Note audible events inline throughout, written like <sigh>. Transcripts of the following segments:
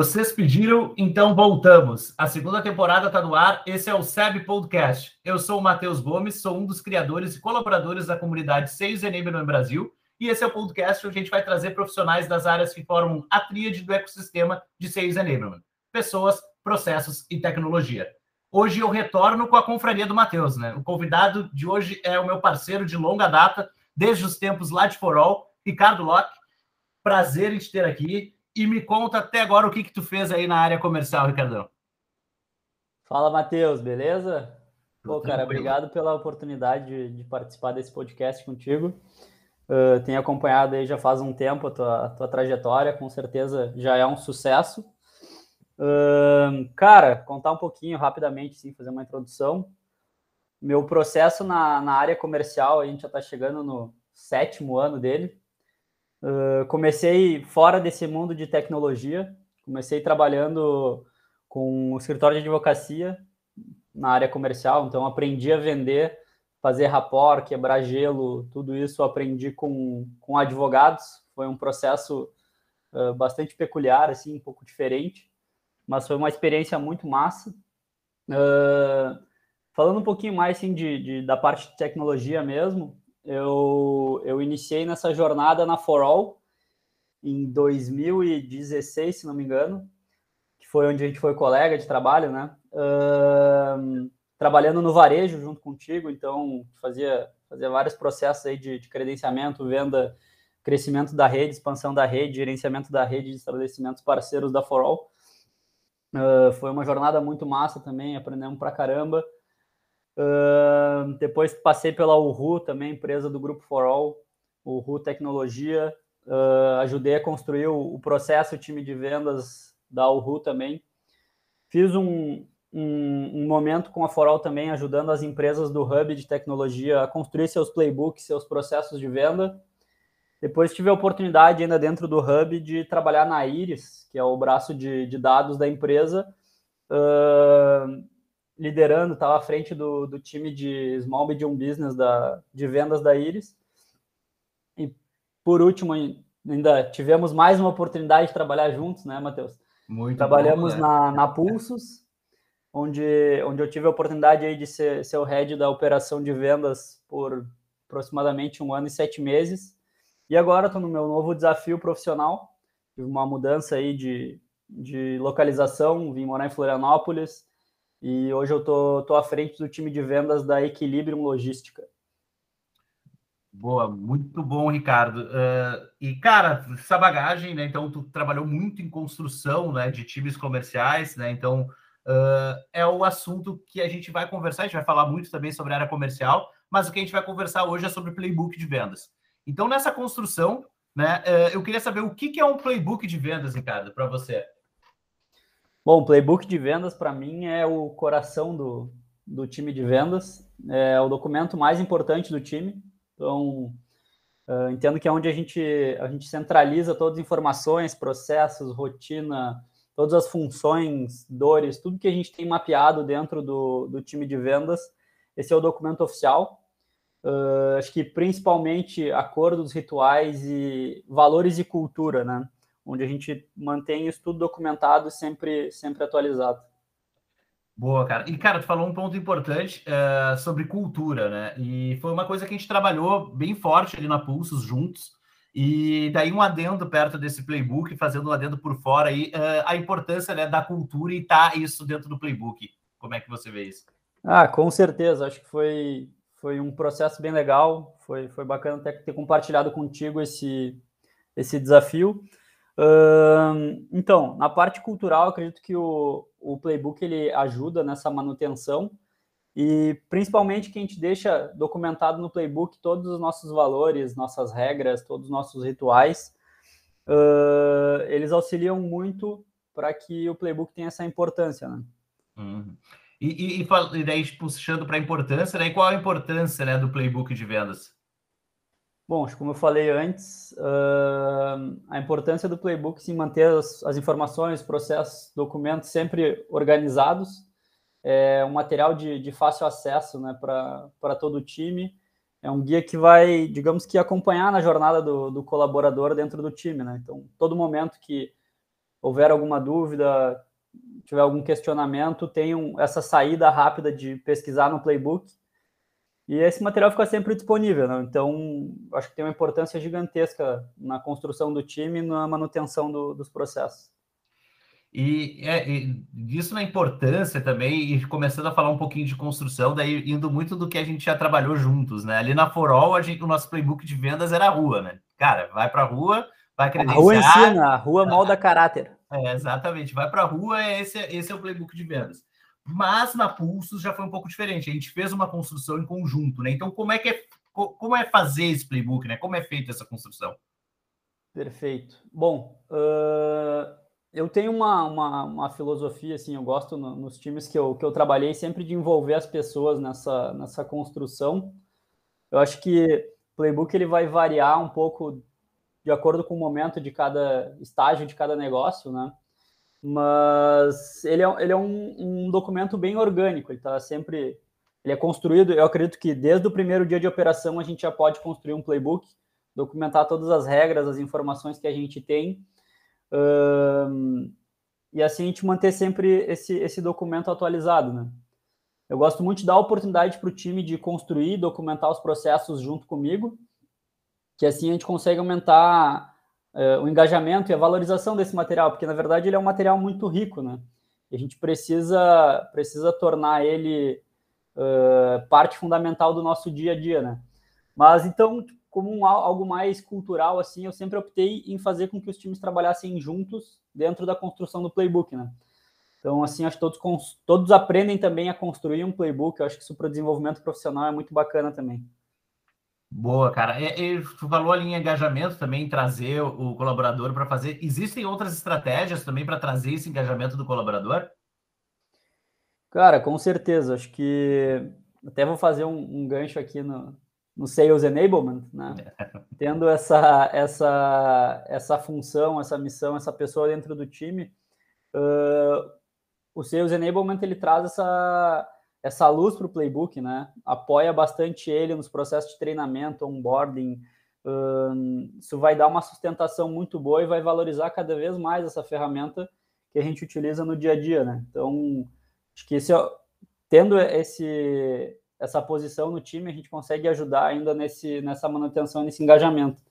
Vocês pediram, então voltamos. A segunda temporada está no ar. Esse é o SEB Podcast. Eu sou o Matheus Gomes, sou um dos criadores e colaboradores da comunidade Sales Enablement Brasil. E esse é o podcast onde a gente vai trazer profissionais das áreas que formam a tríade do ecossistema de Sales Enablement. Pessoas, processos e tecnologia. Hoje eu retorno com a confraria do Matheus, né? O convidado de hoje é o meu parceiro de longa data, desde os tempos lá de For All, Ricardo Locke. Prazer em te ter aqui. E me conta até agora o que, que tu fez aí na área comercial, Ricardão. Fala, Matheus, beleza? Pô, cara, obrigado pela oportunidade de, de participar desse podcast contigo. Uh, tenho acompanhado aí já faz um tempo a tua, tua trajetória, com certeza já é um sucesso. Uh, cara, contar um pouquinho rapidamente, sim, fazer uma introdução. Meu processo na, na área comercial, a gente já está chegando no sétimo ano dele. Uh, comecei fora desse mundo de tecnologia, comecei trabalhando com o escritório de advocacia na área comercial, então aprendi a vender, fazer rapport, quebrar gelo, tudo isso aprendi com, com advogados, foi um processo uh, bastante peculiar, assim, um pouco diferente, mas foi uma experiência muito massa. Uh, falando um pouquinho mais assim, de, de, da parte de tecnologia mesmo, eu, eu iniciei nessa jornada na For em 2016, se não me engano, que foi onde a gente foi colega de trabalho, né? Uh, trabalhando no varejo junto contigo, então fazia, fazia vários processos aí de, de credenciamento, venda, crescimento da rede, expansão da rede, gerenciamento da rede de estabelecimentos parceiros da For All. Uh, foi uma jornada muito massa também, aprendemos pra caramba. Depois passei pela Uhu, também empresa do Grupo For All, Uhu Tecnologia. Uh, ajudei a construir o, o, processo, o time de vendas da Uhu também. Fiz um, um, um, momento com a For All também, ajudando as empresas do Hub de tecnologia a construir seus playbooks, seus processos de venda. Depois tive a oportunidade ainda dentro do Hub de trabalhar na Iris, que é o braço de, de dados da empresa, uh, liderando, estava à frente do, do time de Small Medium Business da, de vendas da Iris. E por último, ainda tivemos mais uma oportunidade de trabalhar juntos, né, Matheus? Muito Trabalhamos bom, né? na, na Pulsos, <laughs> onde, onde eu tive a oportunidade aí de ser, ser o head da operação de vendas por aproximadamente um ano e sete meses. E agora estou no meu novo desafio profissional. Tive uma mudança aí de, de localização, vim morar em Florianópolis, e hoje eu tô, tô à frente do time de vendas da Equilibrium Logística. Boa, muito bom, Ricardo. Uh, e, cara, essa bagagem, né? Então, tu trabalhou muito em construção né, de times comerciais, né? Então, uh, é o assunto que a gente vai conversar. A gente vai falar muito também sobre a área comercial, mas o que a gente vai conversar hoje é sobre playbook de vendas. Então, nessa construção, né? Uh, eu queria saber o que, que é um playbook de vendas, Ricardo, para você. Bom, o playbook de vendas para mim é o coração do, do time de vendas, é o documento mais importante do time. Então, uh, entendo que é onde a gente, a gente centraliza todas as informações, processos, rotina, todas as funções, dores, tudo que a gente tem mapeado dentro do, do time de vendas. Esse é o documento oficial. Uh, acho que principalmente acordos, rituais e valores e cultura, né? Onde a gente mantém isso tudo documentado sempre, sempre atualizado. Boa, cara. E, cara, tu falou um ponto importante uh, sobre cultura, né? E foi uma coisa que a gente trabalhou bem forte ali na Pulsos juntos. E daí um adendo perto desse playbook, fazendo um adendo por fora aí, uh, a importância né, da cultura e tá isso dentro do playbook. Como é que você vê isso? Ah, com certeza. Acho que foi, foi um processo bem legal. Foi, foi bacana até ter compartilhado contigo esse, esse desafio então, na parte cultural, acredito que o, o playbook ele ajuda nessa manutenção e principalmente que a gente deixa documentado no playbook todos os nossos valores, nossas regras, todos os nossos rituais. Uh, eles auxiliam muito para que o playbook tenha essa importância, né? Uhum. E, e, e, daí, puxando para a importância, né? qual a importância né, do playbook de vendas? Bom, como eu falei antes, uh, a importância do playbook em manter as, as, informações, processos, documentos sempre organizados. É um material de, de fácil acesso né, para todo o time. É um guia que vai, digamos que, acompanhar na jornada do, do colaborador dentro do time. Né? Então, todo momento que houver alguma dúvida, tiver algum questionamento, tenham essa saída rápida de pesquisar no playbook. E esse material fica sempre disponível, né? Então, acho que tem uma importância gigantesca na construção do time e na manutenção do, dos processos. E, é, e isso na importância também, e começando a falar um pouquinho de construção, daí indo muito do que a gente já trabalhou juntos, né? Ali na Forol, a gente, o nosso playbook de vendas era a rua, né? Cara, vai para a rua, vai credenciar... A rua ensina, a rua molda caráter. É, exatamente. Vai para a rua, esse, esse é o playbook de vendas. Mas na Pulsos já foi um pouco diferente. A gente fez uma construção em conjunto, né? Então, como é que é, como é fazer esse playbook, né? Como é feita essa construção? Perfeito. Bom, uh, eu tenho uma, uma, uma, filosofia, assim, eu gosto no, nos times que eu, que eu trabalhei sempre de envolver as pessoas nessa, nessa construção. Eu acho que playbook ele vai variar um pouco de acordo com o momento de cada estágio de cada negócio, né? Mas ele é, ele é um, um documento bem orgânico, ele está sempre. Ele é construído, eu acredito que desde o primeiro dia de operação a gente já pode construir um playbook, documentar todas as regras, as informações que a gente tem, um, e assim a gente manter sempre esse, esse documento atualizado, né? Eu gosto muito de dar oportunidade para o time de construir, documentar os processos junto comigo, que assim a gente consegue aumentar uh, o engajamento e a valorização desse material, porque na verdade ele é um material muito rico, né? E a gente precisa, precisa tornar ele uh, parte fundamental do nosso dia a dia, né? Mas então, como um, algo mais cultural, assim, eu sempre optei em fazer com que os times trabalhassem juntos dentro da construção do playbook, né? Então, assim, acho que todos, todos aprendem também a construir um playbook. Eu acho que isso para o desenvolvimento profissional é muito bacana também. Boa, cara. E, e, tu falou ali em engajamento também, trazer o, o colaborador para fazer. Existem outras estratégias também para trazer esse engajamento do colaborador? Cara, com certeza. Acho que até vou fazer um, um gancho aqui no, no Sales Enablement, né? Tendo essa, essa, essa função, essa missão, essa pessoa dentro do time, uh, o Sales Enablement ele traz essa essa luz para o playbook, né? Apoia bastante ele nos processos de treinamento, onboarding. Um, isso vai dar uma sustentação muito boa e vai valorizar cada vez mais essa ferramenta que a gente utiliza no dia a dia, né? Então, acho que esse, tendo esse, essa posição no time, a gente consegue ajudar ainda nesse, nessa manutenção, nesse engajamento.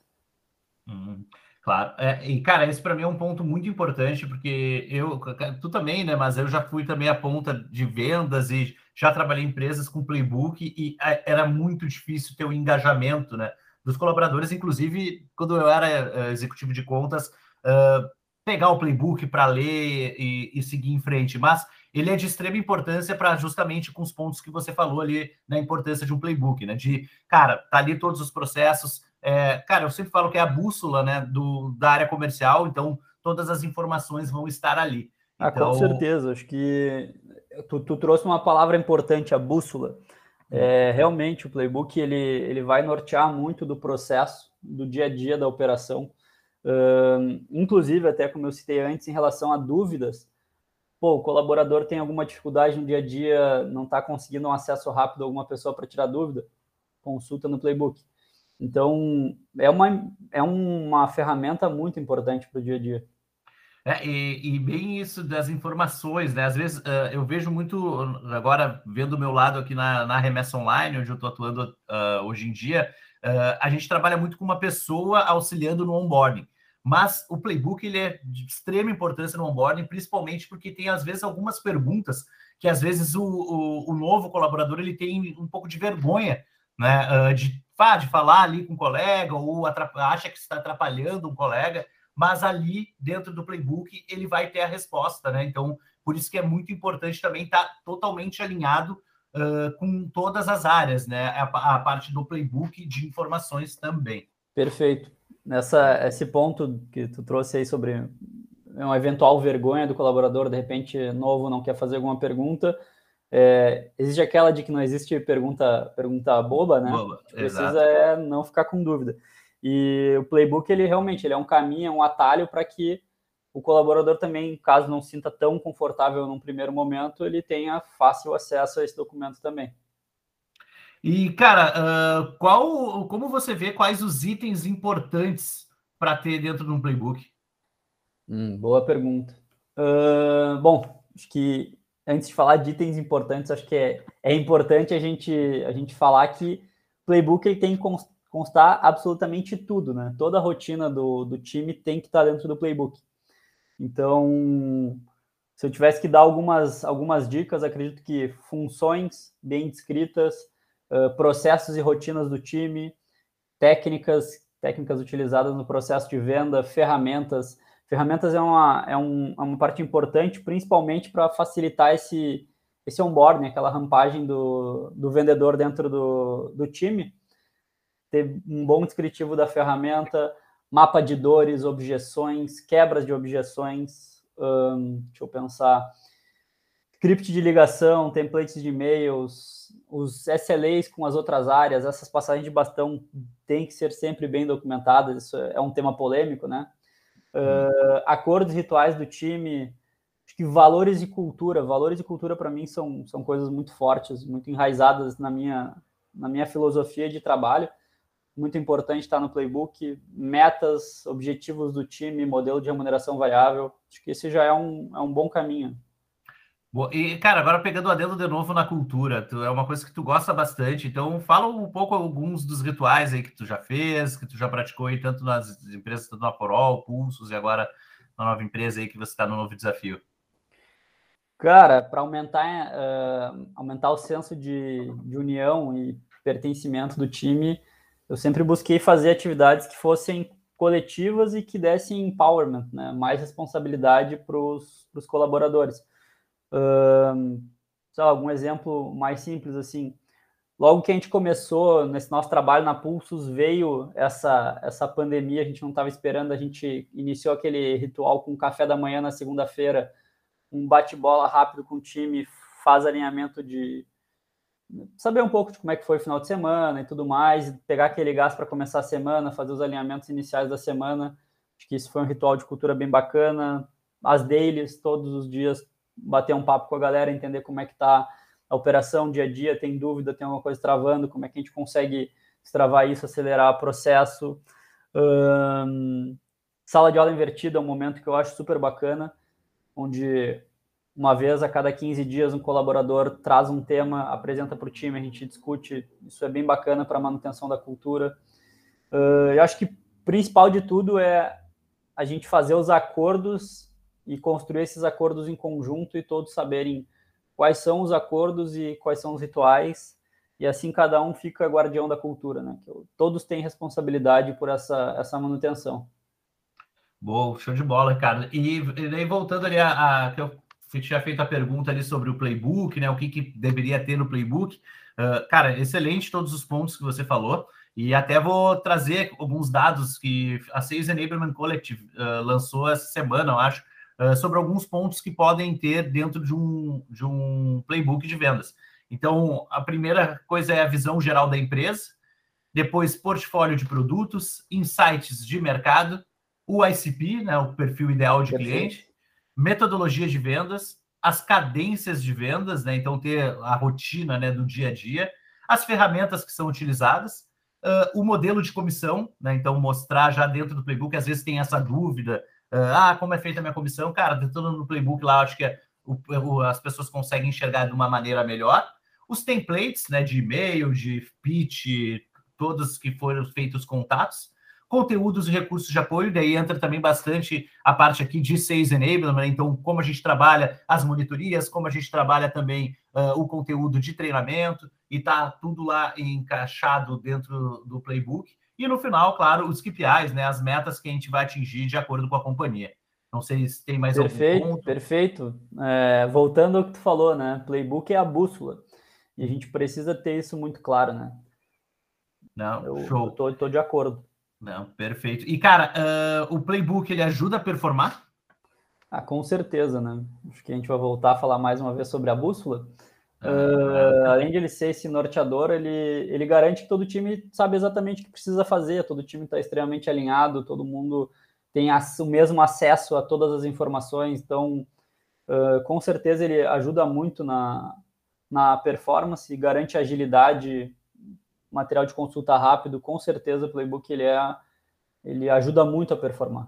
Uhum. Claro. É, e, cara, esse para mim é um ponto muito importante, porque eu, tu também, né? Mas eu já fui também a ponta de vendas e já trabalhei em empresas com playbook e é, era muito difícil ter o engajamento, né? Dos colaboradores, inclusive, quando eu era uh, executivo de contas, uh, pegar o playbook para ler e, e, seguir em frente. Mas ele é de extrema importância para justamente com os pontos que você falou ali na importância de um playbook, né? De, cara, tá ali todos os processos é, cara, eu sempre falo que é a bússola né, do, da área comercial, então todas as informações vão estar ali. Ah, então... com certeza. Acho que tu, tu, trouxe uma palavra importante, a bússola. É, realmente, o playbook ele, ele vai nortear muito do processo, do dia a dia da operação. Uh, inclusive, até como eu citei antes, em relação a dúvidas, pô, o colaborador tem alguma dificuldade no dia a dia, não está conseguindo um acesso rápido a alguma pessoa para tirar dúvida, consulta no playbook. Então, é uma, é uma ferramenta muito importante para o dia a dia. É, e, e, bem isso das informações, né? Às vezes uh, eu vejo muito, agora vendo o meu lado aqui na, na remessa online, onde eu estou atuando uh, hoje em dia, uh, a gente trabalha muito com uma pessoa auxiliando no onboarding. Mas o playbook ele é de extrema importância no onboarding, principalmente porque tem às vezes algumas perguntas que às vezes o, o, o novo colaborador ele tem um pouco de vergonha né, de de falar ali com um colega ou acha que está atrapalhando um colega, mas ali dentro do playbook ele vai ter a resposta, né? Então, por isso que é muito importante também estar tá totalmente alinhado uh, com todas as áreas, né? A, a, parte do playbook de informações também. Perfeito. Nessa, esse ponto que tu trouxe aí sobre uma eventual vergonha do colaborador, de repente, novo, não quer fazer alguma pergunta, é, existe aquela de que não existe pergunta, pergunta boba, né? Boba, precisa é não ficar com dúvida. E o playbook, ele realmente ele é um caminho, é um atalho para que o colaborador também, caso não sinta tão confortável num primeiro momento, ele tenha fácil acesso a esse documento também. E, cara, uh, qual, como você vê quais os itens importantes para ter dentro de um playbook? Hum, boa pergunta. Uh, bom, acho que antes de falar de itens importantes, acho que é, é importante a gente, a gente falar que o playbook ele tem constar absolutamente tudo, né? Toda a rotina do, do time tem que estar dentro do playbook. Então, se eu tivesse que dar algumas, algumas dicas, acredito que funções bem descritas, uh, processos e rotinas do time, técnicas, técnicas utilizadas no processo de venda, ferramentas. Ferramentas é uma, é, um, é uma parte importante, principalmente para facilitar esse, esse onboarding, aquela rampagem do, do vendedor dentro do, do time. Ter um bom descritivo da ferramenta, mapa de dores, objeções, quebras de objeções, um, deixa eu pensar, script de ligação, templates de e-mails, os SLAs com as outras áreas, essas passagens de bastão têm que ser sempre bem documentadas, isso é um tema polêmico, né? Uh, acordos rituais do time, acho que valores e cultura, valores e cultura para mim são, são coisas muito fortes, muito enraizadas na minha, na minha filosofia de trabalho muito importante estar no playbook, metas, objetivos do time, modelo de remuneração variável. Acho que esse já é um, é um bom caminho. E, cara, agora pegando o adendo de novo na cultura, tu, é uma coisa que tu gosta bastante, então fala um pouco alguns dos rituais aí que tu já fez, que tu já praticou aí, tanto nas empresas, tanto na Porol, Pulsos, e agora na nova empresa aí que você está no novo desafio. Cara, para aumentar, uh, aumentar o senso de, de união e pertencimento do time, eu sempre busquei fazer atividades que fossem coletivas e que dessem empowerment, né? mais responsabilidade para os colaboradores. Um, algum exemplo mais simples assim. Logo que a gente começou nesse nosso trabalho na Pulsos, veio essa, essa pandemia, a gente não estava esperando, a gente iniciou aquele ritual com café da manhã na segunda-feira, um bate-bola rápido com o time, faz alinhamento de, saber um pouco de como é que foi o final de semana e tudo mais, pegar aquele gás para começar a semana, fazer os alinhamentos iniciais da semana. Acho que isso foi um ritual de cultura bem bacana. As dailies, todos os dias, bater um papo com a galera, entender como é que está a operação dia a dia, tem dúvida, tem alguma coisa travando, como é que a gente consegue destravar isso, acelerar o processo. Sala de aula invertida é um momento que eu acho super bacana, onde uma vez a cada 15 dias um colaborador traz um tema, apresenta para o time, a gente discute. Isso é bem bacana para a manutenção da cultura. Uh, eu acho que principal de tudo é a gente fazer os acordos e construir esses acordos em conjunto e todos saberem quais são os acordos e quais são os rituais. E assim cada um fica guardião da cultura, né? Todos têm responsabilidade por essa, essa manutenção. Boa, show de bola, cara. E, e voltando ali a, a, que eu tinha feito a pergunta ali sobre o playbook, né? O que, que deveria ter no playbook. Uh, cara, excelente todos os pontos que você falou. E até vou trazer alguns dados que a Sales Enablement Collective uh, lançou essa semana, eu acho, uh, sobre alguns pontos que podem ter dentro de um, de um playbook de vendas. Então, a primeira coisa é a visão geral da empresa, depois portfólio de produtos, insights de mercado, o ICP, né, o perfil ideal de Perfeito. cliente, metodologia de vendas, as cadências de vendas, né? Então, ter a rotina né, do dia a dia, as ferramentas que são utilizadas, uh, o modelo de comissão, né? Então, mostrar já dentro do playbook, às vezes tem essa dúvida, uh, ah, como é feita a minha comissão? Cara, dentro no playbook lá, acho que é, o, o, as pessoas conseguem enxergar de uma maneira melhor. Os templates, né, de e-mail, de pitch, todos que foram feitos contatos, conteúdos e recursos de apoio, daí entra também bastante a parte aqui de Sales Enablement, né? então como a gente trabalha as monitorias, como a gente trabalha também uh, o conteúdo de treinamento, e tá tudo lá encaixado dentro do playbook. E no final, claro, os KPIs, né, as metas que a gente vai atingir de acordo com a companhia. Não sei se tem mais perfeito, algum ponto. Perfeito. É, voltando ao que tu falou, né? Playbook é a bússola. E a gente precisa ter isso muito claro, né? Não, eu, show. Eu tô, tô de acordo. Não, perfeito. E, cara, uh, o playbook ele ajuda a performar? Ah, com certeza, né? Acho que a gente vai voltar a falar mais uma vez sobre a bússola. Uh, além de ele ser esse norteador, ele, ele garante que todo time sabe exatamente o que precisa fazer, todo time está extremamente alinhado, todo mundo tem o mesmo acesso a todas as informações, então, uh, com certeza, ele ajuda muito na, na performance, garante agilidade material de consulta rápido, com certeza o Playbook ele é ele ajuda muito a performar.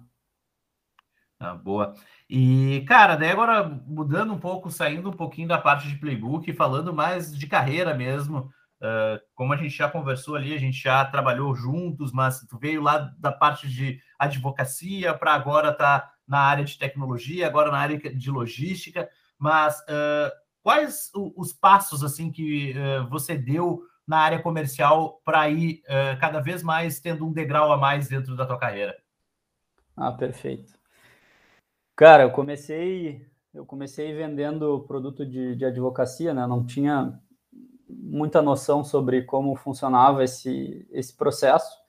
Ah, boa. E, cara, daí agora mudando um pouco, saindo um pouquinho da parte de playbook, falando mais de carreira mesmo. Uh, como a gente já conversou ali, a gente já trabalhou juntos, mas tu veio lá da parte de advocacia para agora tá na área de tecnologia, agora na área de logística. Mas uh, quais os passos assim que uh, você deu na área comercial para ir cada vez mais tendo um degrau a mais dentro da tua carreira? Ah, perfeito. Cara, eu comecei, eu comecei vendendo produto de, de advocacia, né? Não tinha muita noção sobre como funcionava esse, esse processo.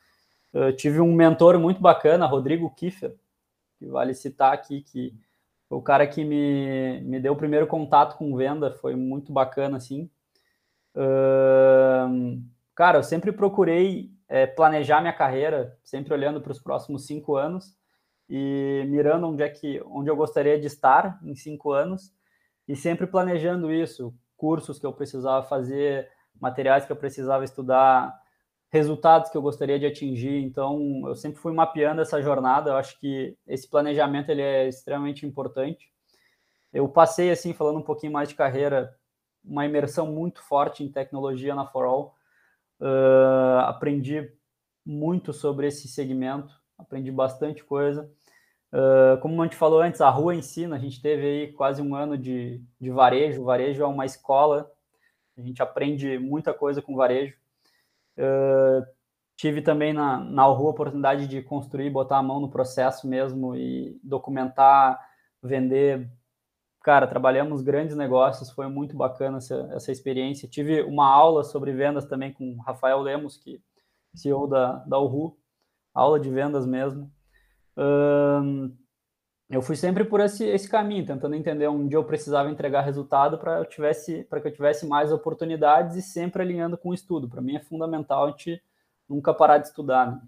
Eu tive um mentor muito bacana, Rodrigo Kiefer, que vale citar aqui, que o cara que me, me deu o primeiro contato com venda, foi muito bacana, assim. Cara, eu sempre procurei é, planejar minha carreira, sempre olhando para os próximos cinco anos, e mirando onde é que onde eu gostaria de estar em cinco anos e sempre planejando isso, cursos que eu precisava fazer, materiais que eu precisava estudar, resultados que eu gostaria de atingir. Então, eu sempre fui mapeando essa jornada. Eu acho que esse planejamento ele é extremamente importante. Eu passei assim, falando um pouquinho mais de carreira, uma imersão muito forte em tecnologia na For All. Uh, aprendi muito sobre esse segmento, aprendi bastante coisa. Uh, como a gente falou antes, a rua ensina, a gente teve aí quase um ano de, de varejo, o varejo é uma escola, a gente aprende muita coisa com varejo. Uh, tive também na, na rua a oportunidade de construir, botar a mão no processo mesmo e documentar, vender. Cara, trabalhamos grandes negócios, foi muito bacana essa, essa experiência. Tive uma aula sobre vendas também com Rafael Lemos, que CEO da, da Uhu, aula de vendas mesmo eu fui sempre por esse, esse caminho, tentando entender onde eu precisava entregar resultado para eu tivesse para que eu tivesse mais oportunidades e sempre alinhando com o estudo. Para mim é fundamental a gente nunca parar de estudar. Né?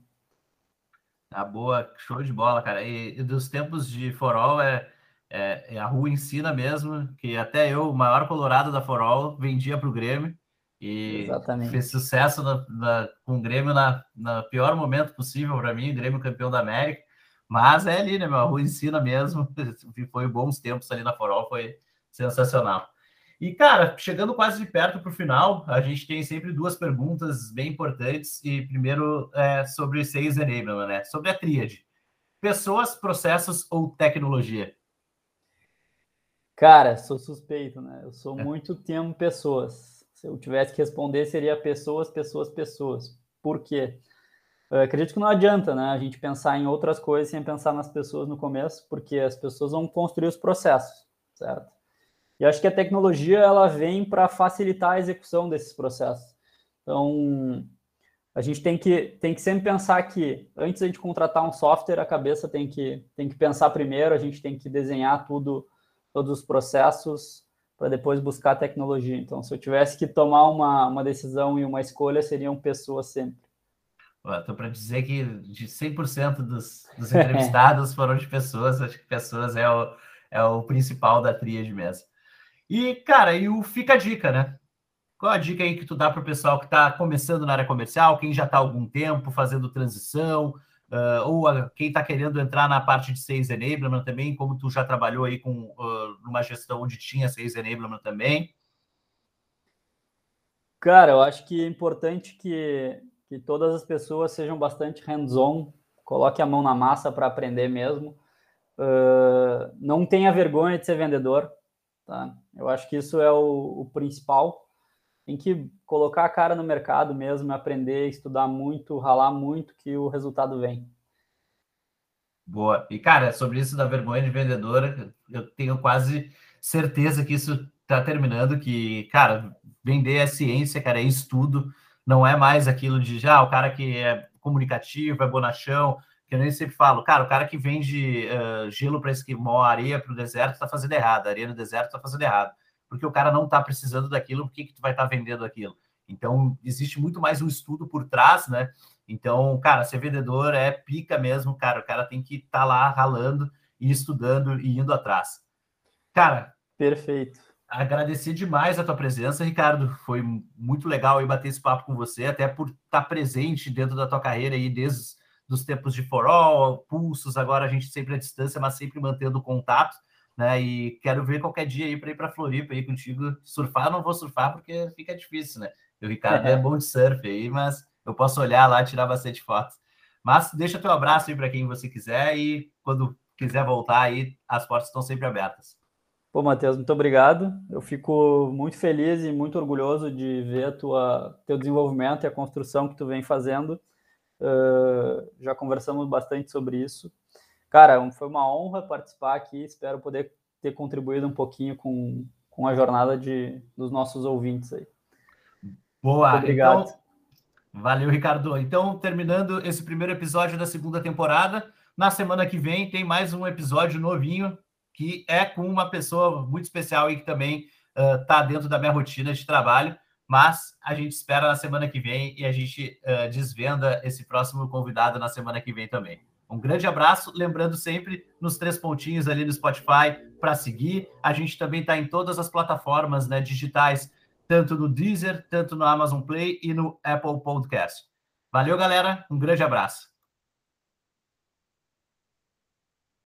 Ah, boa, show de bola, cara. E, e dos tempos de forol é, é, é, a rua ensina mesmo, que até eu, o maior colorado da forol, vendia para o Grêmio e Exatamente. fez sucesso na, na, com o Grêmio na, na pior momento possível para mim, Grêmio campeão da América. Mas é ali, né, meu? A rua ensina mesmo. <laughs> Foi bons tempos ali na Forol, foi sensacional. E, cara, chegando quase de perto para o final, a gente tem sempre duas perguntas bem importantes. E primeiro é sobre Sales Enablement, né? Sobre a tríade. Pessoas, processos ou tecnologia? Cara, sou suspeito, né? Eu sou muito tempo pessoas. Se eu tivesse que responder, seria pessoas, pessoas, pessoas. Por quê? Eu acredito que não adianta, né, a gente pensar em outras coisas sem pensar nas pessoas no começo, porque as pessoas vão construir os processos, certo? E acho que a tecnologia ela vem para facilitar a execução desses processos. Então, a gente tem que, tem que sempre pensar que antes de a gente contratar um software, a cabeça tem que, tem que pensar primeiro, a gente tem que desenhar tudo, todos os processos para depois buscar a tecnologia. Então, se eu tivesse que tomar uma, uma decisão e uma escolha, seriam pessoas sempre. Estou para dizer que de 100% dos, dos entrevistados <laughs> foram de pessoas, acho que pessoas é o, é o principal da tríade mesmo. E, cara, e o fica a dica, né? Qual a dica aí que tu dá para o pessoal que está começando na área comercial, quem já está há algum tempo fazendo transição, uh, ou a, quem está querendo entrar na parte de Sales Enablement também, como tu já trabalhou aí com uh, numa gestão onde tinha Sales Enablement também? Cara, eu acho que é importante que que todas as pessoas sejam bastante hands-on, coloque a mão na massa para aprender mesmo. Uh, não tenha vergonha de ser vendedor, tá? Eu acho que isso é o, o, principal. Tem que colocar a cara no mercado mesmo, aprender, estudar muito, ralar muito, que o resultado vem. Boa. E, cara, sobre isso da vergonha de vendedor, eu tenho quase certeza que isso está terminando, que, cara, vender é ciência, cara, é estudo não é mais aquilo de já ah, o cara que é comunicativo, é bonachão, que eu nem sempre falo, cara, o cara que vende uh, gelo para esquimó, areia para o deserto, está fazendo errado, areia no deserto está fazendo errado, porque o cara não está precisando daquilo, por que, que tu vai estar tá vendendo aquilo? Então, existe muito mais um estudo por trás, né? Então, cara, ser vendedor é pica mesmo, cara, o cara tem que estar tá lá ralando e estudando e indo atrás. Cara, perfeito agradecer demais a tua presença, Ricardo. Foi muito legal aí bater esse papo com você, até por estar presente dentro da tua carreira aí desde dos tempos de for all, pulsos, agora a gente sempre à distância, mas sempre mantendo contato, né? E quero ver qualquer dia aí para ir para Floripa aí contigo. Surfar, não vou surfar porque fica difícil, né? O Ricardo é, é <laughs> bom de surf aí, mas eu posso olhar lá, tirar bastante fotos. Mas deixa teu abraço aí para quem você quiser e quando quiser voltar aí, as portas estão sempre abertas. Pô, Matheus, muito obrigado. Eu fico muito feliz e muito orgulhoso de ver a tua, teu desenvolvimento e a construção que tu vem fazendo. Uh, já conversamos bastante sobre isso. Cara, foi uma honra participar aqui. Espero poder ter contribuído um pouquinho com, com a jornada de, dos nossos ouvintes aí. Boa, muito obrigado. Então, valeu, Ricardo. Então, terminando esse primeiro episódio da segunda temporada, na semana que vem tem mais um episódio novinho que é com uma pessoa muito especial e que também está uh, dentro da minha rotina de trabalho. Mas a gente espera na semana que vem e a gente uh, desvenda esse próximo convidado na semana que vem também. Um grande abraço, lembrando sempre nos três pontinhos ali no Spotify para seguir. A gente também está em todas as plataformas né, digitais, tanto no Deezer, tanto no Amazon Play e no Apple Podcast. Valeu, galera. Um grande abraço.